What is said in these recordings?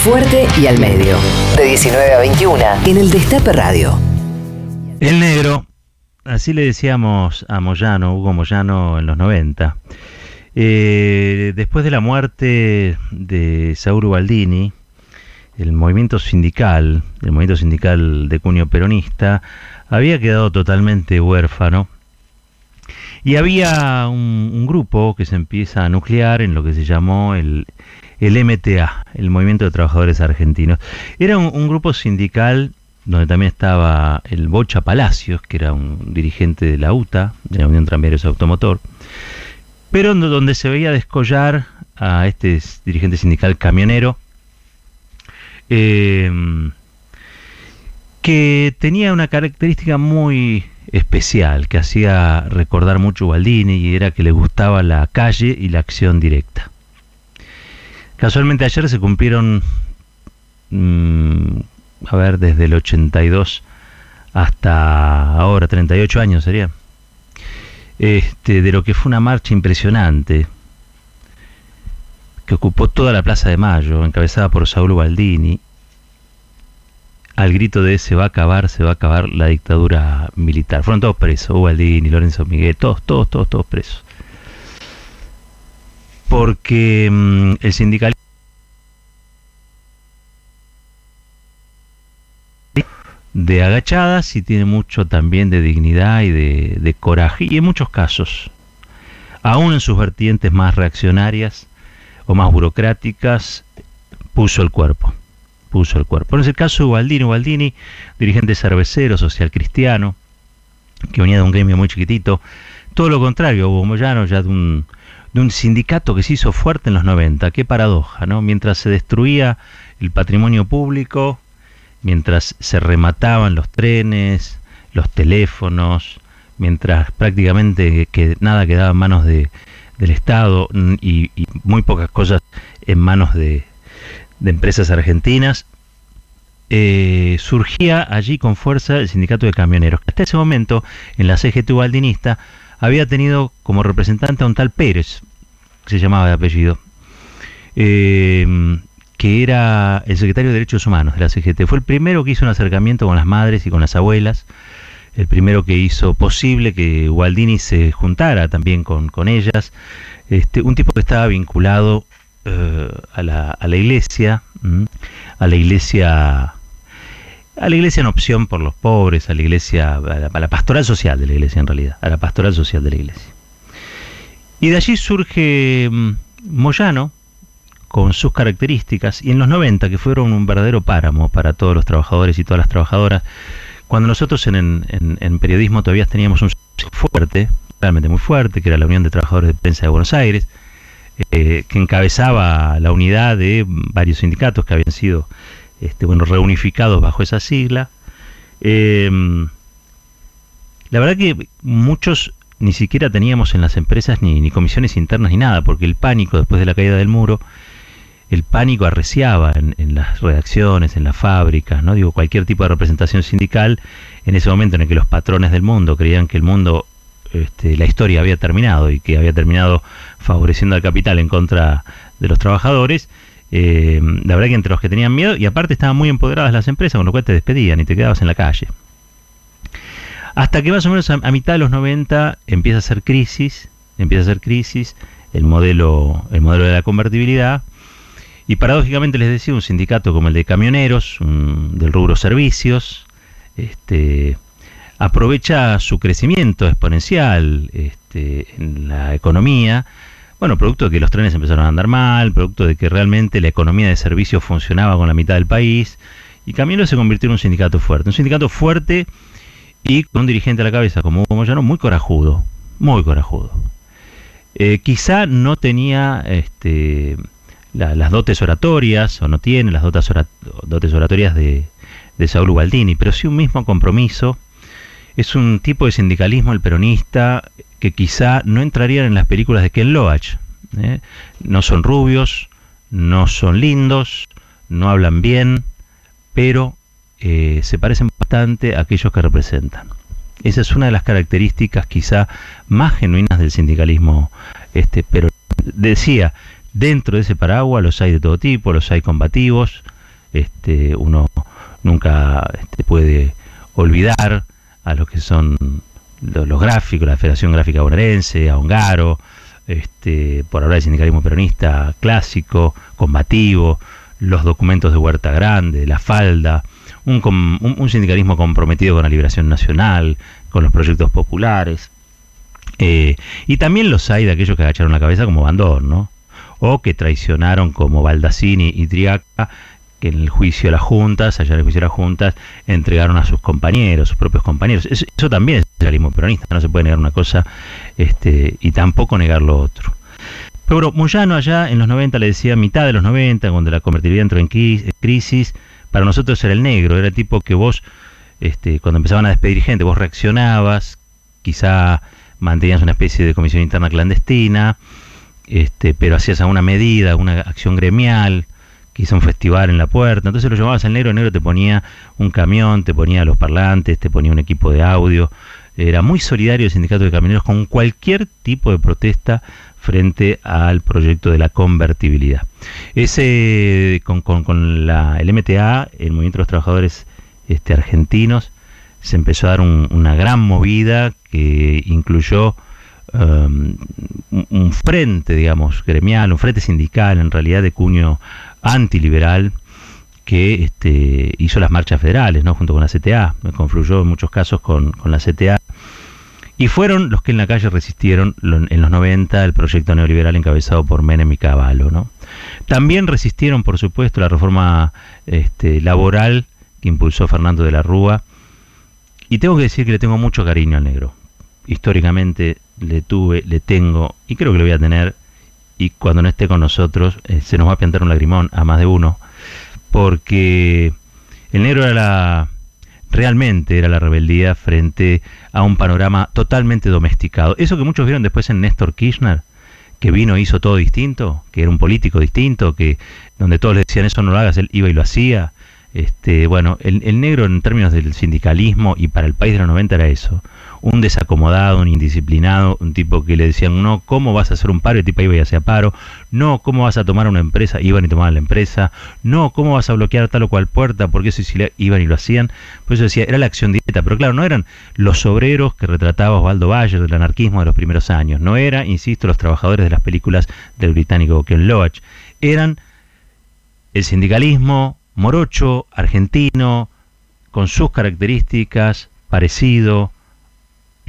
Fuerte y al medio. De 19 a 21 en el Destape Radio. El negro, así le decíamos a Moyano, Hugo Moyano en los 90. Eh, después de la muerte de Sauro Baldini, el movimiento sindical, el movimiento sindical de cuño peronista, había quedado totalmente huérfano. Y había un, grupo que se empieza a nuclear en lo que se llamó el, MTA, el Movimiento de Trabajadores Argentinos. Era un, grupo sindical donde también estaba el Bocha Palacios, que era un dirigente de la UTA, de la Unión Tranviarios Automotor, pero donde se veía descollar a este dirigente sindical camionero, eh, que tenía una característica muy especial, que hacía recordar mucho Baldini y era que le gustaba la calle y la acción directa. Casualmente ayer se cumplieron, mm, a ver, desde el 82 hasta ahora, 38 años sería, este, de lo que fue una marcha impresionante que ocupó toda la Plaza de Mayo, encabezada por Saulo Baldini, al grito de se va a acabar, se va a acabar la dictadura militar. Fueron todos presos, Ubaldini, Lorenzo Miguel, todos, todos, todos, todos presos. Porque mm, el sindicalismo de agachadas y tiene mucho también de dignidad y de, de coraje. Y en muchos casos, aún en sus vertientes más reaccionarias o más burocráticas, puso el cuerpo puso el cuerpo. En ese caso, Ubaldini, Ubaldini, dirigente cervecero, social cristiano, que venía de un gremio muy chiquitito. Todo lo contrario, Hugo Moyano, ya de un, de un sindicato que se hizo fuerte en los 90. Qué paradoja, ¿no? Mientras se destruía el patrimonio público, mientras se remataban los trenes, los teléfonos, mientras prácticamente que nada quedaba en manos de, del Estado y muy pocas cosas en manos de, de empresas argentinas, eh, surgía allí con fuerza el sindicato de camioneros, que hasta ese momento en la CGT baldinista había tenido como representante a un tal Pérez, se llamaba de apellido, eh, que era el secretario de Derechos Humanos de la CGT. Fue el primero que hizo un acercamiento con las madres y con las abuelas, el primero que hizo posible que Waldini se juntara también con, ellas, este, un tipo que estaba vinculado eh, a, la, a, la, iglesia, a la iglesia a la iglesia en opción por los pobres, a la iglesia, a la, pastoral social de la iglesia en realidad, a la pastoral social de la iglesia. Y de allí surge mm, Moyano con sus características y en los 90 que fueron un verdadero páramo para todos los trabajadores y todas las trabajadoras, cuando nosotros en, periodismo todavía teníamos un fuerte, realmente muy fuerte, que era la Unión de Trabajadores de Prensa de Buenos Aires, eh, que encabezaba la unidad de varios sindicatos que habían sido este, bueno, reunificados bajo esa sigla. Em, la verdad que muchos ni siquiera teníamos en las empresas ni, comisiones internas ni nada, porque el pánico después de la caída del muro, el pánico arreciaba en, en, las redacciones, en las fábricas, no digo cualquier tipo de representación sindical, en ese momento en el que los patrones del mundo creían que el mundo este, la historia había terminado y que había terminado favoreciendo al capital en contra de los trabajadores, eh, la verdad que entre los que tenían miedo, y aparte estaban muy empoderadas las empresas, con lo cual te despedían y te quedabas en la calle. Hasta que más o menos a, mitad de los 90 empieza a ser crisis, empieza a ser crisis el modelo, el modelo de la convertibilidad, y paradójicamente les decía, un sindicato como el de camioneros, del rubro servicios, este, aprovecha su crecimiento exponencial este, en la economía, bueno, producto de que los trenes empezaron a andar mal, producto de que realmente la economía de servicios funcionaba con la mitad del país, y Camilo se convirtió en un sindicato fuerte, un sindicato fuerte y con un dirigente a la cabeza como Hugo Moyano muy corajudo, muy corajudo. Eh, quizá no tenía este, las dotes oratorias, o no tiene las dotes, oratorias de, de Saúl Baldini, pero sí un mismo compromiso es un tipo de sindicalismo, el peronista, que quizá no entrarían en las películas de Ken Loach. ¿eh? No son rubios, no son lindos, no hablan bien, pero eh, se parecen bastante a aquellos que representan. Esa es una de las características quizá más genuinas del sindicalismo. Este, pero decía, Dentro de ese paraguas los hay de todo tipo, los hay combativos, este, uno nunca este, puede olvidar a los que son los, gráficos, la Federación Gráfica Bonaerense, a Ongaro, este, por hablar del sindicalismo peronista clásico, combativo, los documentos de Huerta Grande, la falda, un, un, sindicalismo comprometido con la liberación nacional, con los proyectos populares. Eh, y también los hay de aquellos que agacharon la cabeza como Bandor, ¿no? O que traicionaron como Baldassini y Triaca, que en el juicio de las juntas, allá en el juicio de las juntas, entregaron a sus compañeros, sus propios compañeros. Eso, también es sindicalismo peronista, no se puede negar una cosa este, y tampoco negar lo otro. Pero Moyano allá en los 90 le decía, mitad de los 90, cuando la convertibilidad entró en crisis, para nosotros era el negro, era el tipo que vos, este, cuando empezaban a despedir gente, vos reaccionabas, quizá mantenías una especie de comisión interna clandestina, este, pero hacías alguna medida, una acción gremial, quizá un festival en la puerta, entonces lo llamabas al negro, el negro te ponía un camión, te ponía los parlantes, te ponía un equipo de audio, era muy solidario el sindicato de camioneros con cualquier tipo de protesta frente al proyecto de la convertibilidad. Ese, con, con, la, el MTA, el Movimiento de los Trabajadores este, Argentinos, se empezó a dar una gran movida que incluyó um, un frente, digamos, gremial, un frente sindical, en realidad de cuño antiliberal, que este, hizo las marchas federales, ¿no? junto con la CTA, confluyó en muchos casos con, con la CTA y fueron los que en la calle resistieron en los 90 el proyecto neoliberal encabezado por Menem y Cavallo. ¿no? También resistieron, por supuesto, la reforma este, laboral que impulsó Fernando de la Rúa. Y tengo que decir que le tengo mucho cariño al negro. Históricamente le tuve, le tengo y creo que lo voy a tener. Y cuando no esté con nosotros eh, se nos va a pintar un lagrimón a más de uno. Porque el negro era la, realmente era la rebeldía frente a un panorama totalmente domesticado. Eso que muchos vieron después en Néstor Kirchner, que vino e hizo todo distinto, que era un político distinto, que donde todos le decían eso no lo hagas, él iba y lo hacía. Este, bueno, el, el negro en términos del sindicalismo y para el país de los 90 era eso un desacomodado, un indisciplinado, un tipo que le decían, no, ¿cómo vas a hacer un paro? Y el tipo iba y hacía paro. No, ¿cómo vas a tomar una empresa? Iban y tomaban la empresa. No, ¿cómo vas a bloquear tal o cual puerta? Porque eso sí iban y lo hacían. Por eso decía, era la acción directa. Pero claro, no eran los obreros que retrataba Osvaldo Bayer del anarquismo de los primeros años. No era, insisto, los trabajadores de las películas del británico Ken Loach. Eran el sindicalismo morocho, argentino, con sus características, parecido,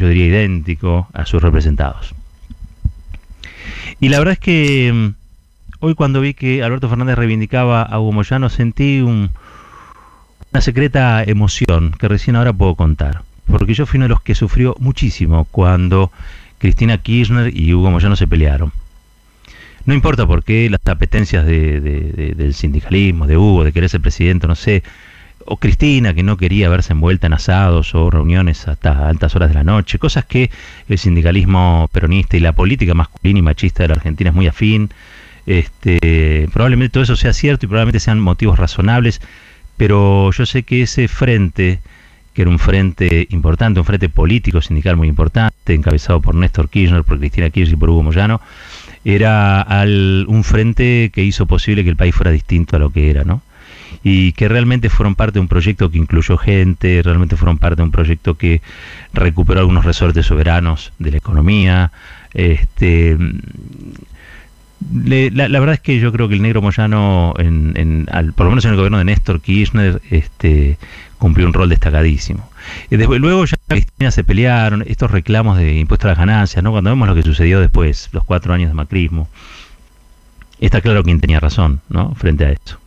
yo diría idéntico a sus representados. Y la verdad es que mm, hoy cuando vi que Alberto Fernández reivindicaba a Hugo Moyano sentí una secreta emoción que recién ahora puedo contar, porque yo fui uno de los que sufrió muchísimo cuando Cristina Kirchner y Hugo Moyano se pelearon. No importa por qué las apetencias del sindicalismo, de Hugo, de querer ser presidente, no sé, o Cristina, que no quería verse envuelta en asados o reuniones hasta altas horas de la noche, cosas que el sindicalismo peronista y la política masculina y machista de la Argentina es muy afín. Este, probablemente todo eso sea cierto y probablemente sean motivos razonables, pero yo sé que ese frente, que era un frente importante, un frente político sindical muy importante, encabezado por Néstor Kirchner, por Cristina Kirchner y por Hugo Moyano, era un frente que hizo posible que el país fuera distinto a lo que era, ¿no? Y que realmente fueron parte de un proyecto que incluyó gente, realmente fueron parte de un proyecto que recuperó algunos resortes soberanos de la economía. Este, la, verdad es que yo creo que el negro Moyano, en, por lo menos en el gobierno de Néstor Kirchner, este, cumplió un rol destacadísimo. Y luego ya Cristina se pelearon, estos reclamos de impuestos a las ganancias, ¿no? cuando vemos lo que sucedió después, los cuatro años de macrismo, está claro quién tenía razón ¿no? frente a eso.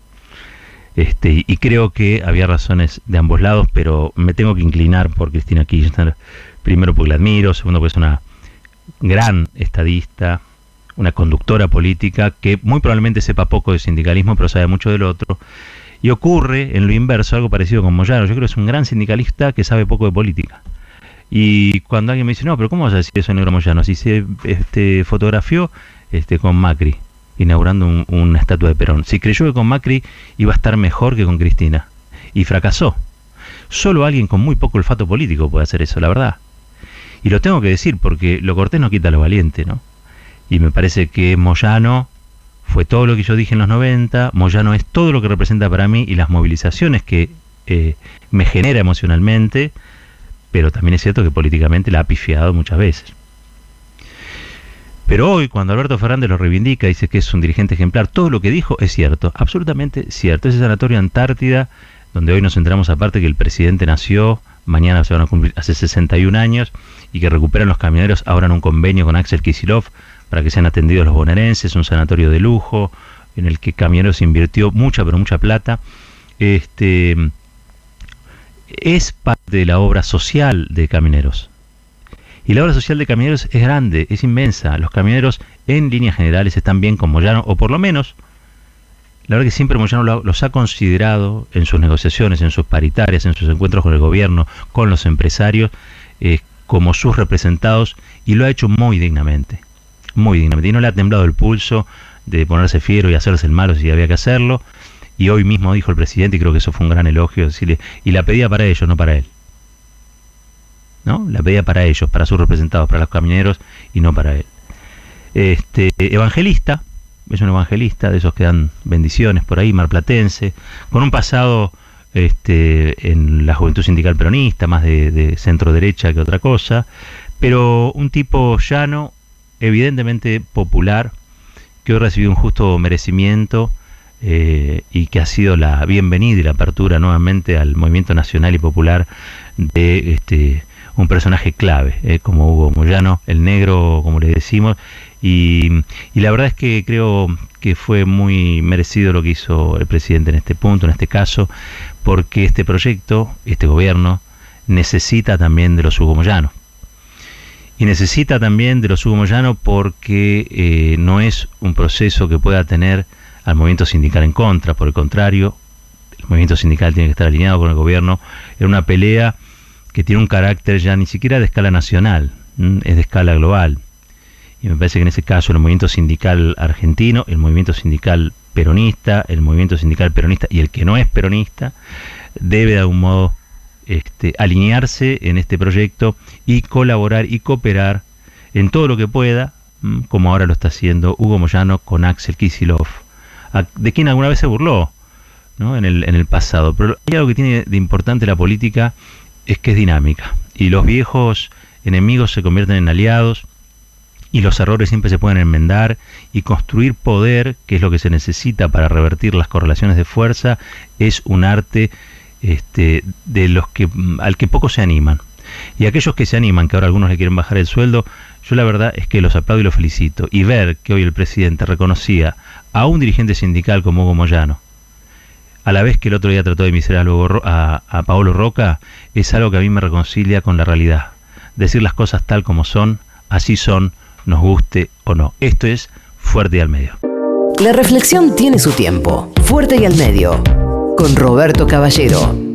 Este, y creo que había razones de ambos lados, pero me tengo que inclinar por Cristina Kirchner, primero porque la admiro, segundo porque es una gran estadista, una conductora política que muy probablemente sepa poco de sindicalismo, pero sabe mucho del otro. Y ocurre en lo inverso algo parecido con Moyano. Yo creo que es un gran sindicalista que sabe poco de política. Y cuando alguien me dice, no, pero ¿cómo vas a decir eso, Negro Moyano? Si se este, fotografió este, con Macri inaugurando una estatua de Perón. Si creyó que con Macri iba a estar mejor que con Cristina. Y fracasó. Solo alguien con muy poco olfato político puede hacer eso, la verdad. Y lo tengo que decir porque lo cortés no quita lo valiente, ¿no? Y me parece que Moyano fue todo lo que yo dije en los 90, Moyano es todo lo que representa para mí y las movilizaciones que eh, me genera emocionalmente, pero también es cierto que políticamente la ha pifiado muchas veces. Pero hoy, cuando Alberto Fernández lo reivindica, dice que es un dirigente ejemplar, todo lo que dijo es cierto, absolutamente cierto. Ese sanatorio Antártida, donde hoy nos enteramos aparte que el presidente nació, mañana se van a cumplir hace 61 años, y que recuperan los camioneros ahora en un convenio con Axel Kisilov para que sean atendidos los bonaerenses, un sanatorio de lujo, en el que Camioneros invirtió mucha, pero mucha plata. Este, es parte de la obra social de Camioneros. Y la obra social de camioneros es grande, es inmensa. Los camioneros en líneas generales están bien con Moyano, o por lo menos, la verdad que siempre Moyano los ha considerado en sus negociaciones, en sus paritarias, en sus encuentros con el gobierno, con los empresarios, eh, como sus representados, y lo ha hecho muy dignamente. Muy dignamente. Y no le ha temblado el pulso de ponerse fiero y hacerse el malo si había que hacerlo. Y hoy mismo dijo el presidente, y creo que eso fue un gran elogio, decirle, y la pedía para ellos, no para él. ¿No? La pedía para ellos, para sus representados, para los camineros y no para él. Este, evangelista, es un evangelista de esos que dan bendiciones por ahí, marplatense, con un pasado este, en la juventud sindical peronista, más de, centro derecha que otra cosa, pero un tipo llano, evidentemente popular, que hoy recibido un justo merecimiento eh, y que ha sido la bienvenida y la apertura nuevamente al movimiento nacional y popular de este un personaje clave, eh, como Hugo Moyano, el negro, como le decimos, y, la verdad es que creo que fue muy merecido lo que hizo el presidente en este punto, en este caso, porque este proyecto, este gobierno, necesita también de los Hugo Moyano. Y necesita también de los Hugo Moyano porque eh, no es un proceso que pueda tener al movimiento sindical en contra, por el contrario, el movimiento sindical tiene que estar alineado con el gobierno en una pelea que tiene un carácter ya ni siquiera de escala nacional, es de escala global. Y me parece que en ese caso el movimiento sindical argentino, el movimiento sindical peronista, el movimiento sindical peronista y el que no es peronista, debe de algún modo este, alinearse en este proyecto y colaborar y cooperar en todo lo que pueda, como ahora lo está haciendo Hugo Moyano con Axel Kisilov, de quien alguna vez se burló ¿no? en, el, en el pasado. Pero hay algo que tiene de importante la política es que es dinámica y los viejos enemigos se convierten en aliados y los errores siempre se pueden enmendar y construir poder, que es lo que se necesita para revertir las correlaciones de fuerza, es un arte este, de los que al que pocos se animan. Y aquellos que se animan, que ahora algunos le quieren bajar el sueldo, yo la verdad es que los aplaudo y los felicito. Y ver que hoy el presidente reconocía a un dirigente sindical como Hugo Moyano, a la vez que el otro día trató de miserar a, a Paolo Roca, es algo que a mí me reconcilia con la realidad. Decir las cosas tal como son, así son, nos guste o no. Esto es Fuerte y al Medio. La reflexión tiene su tiempo. Fuerte y al Medio. Con Roberto Caballero.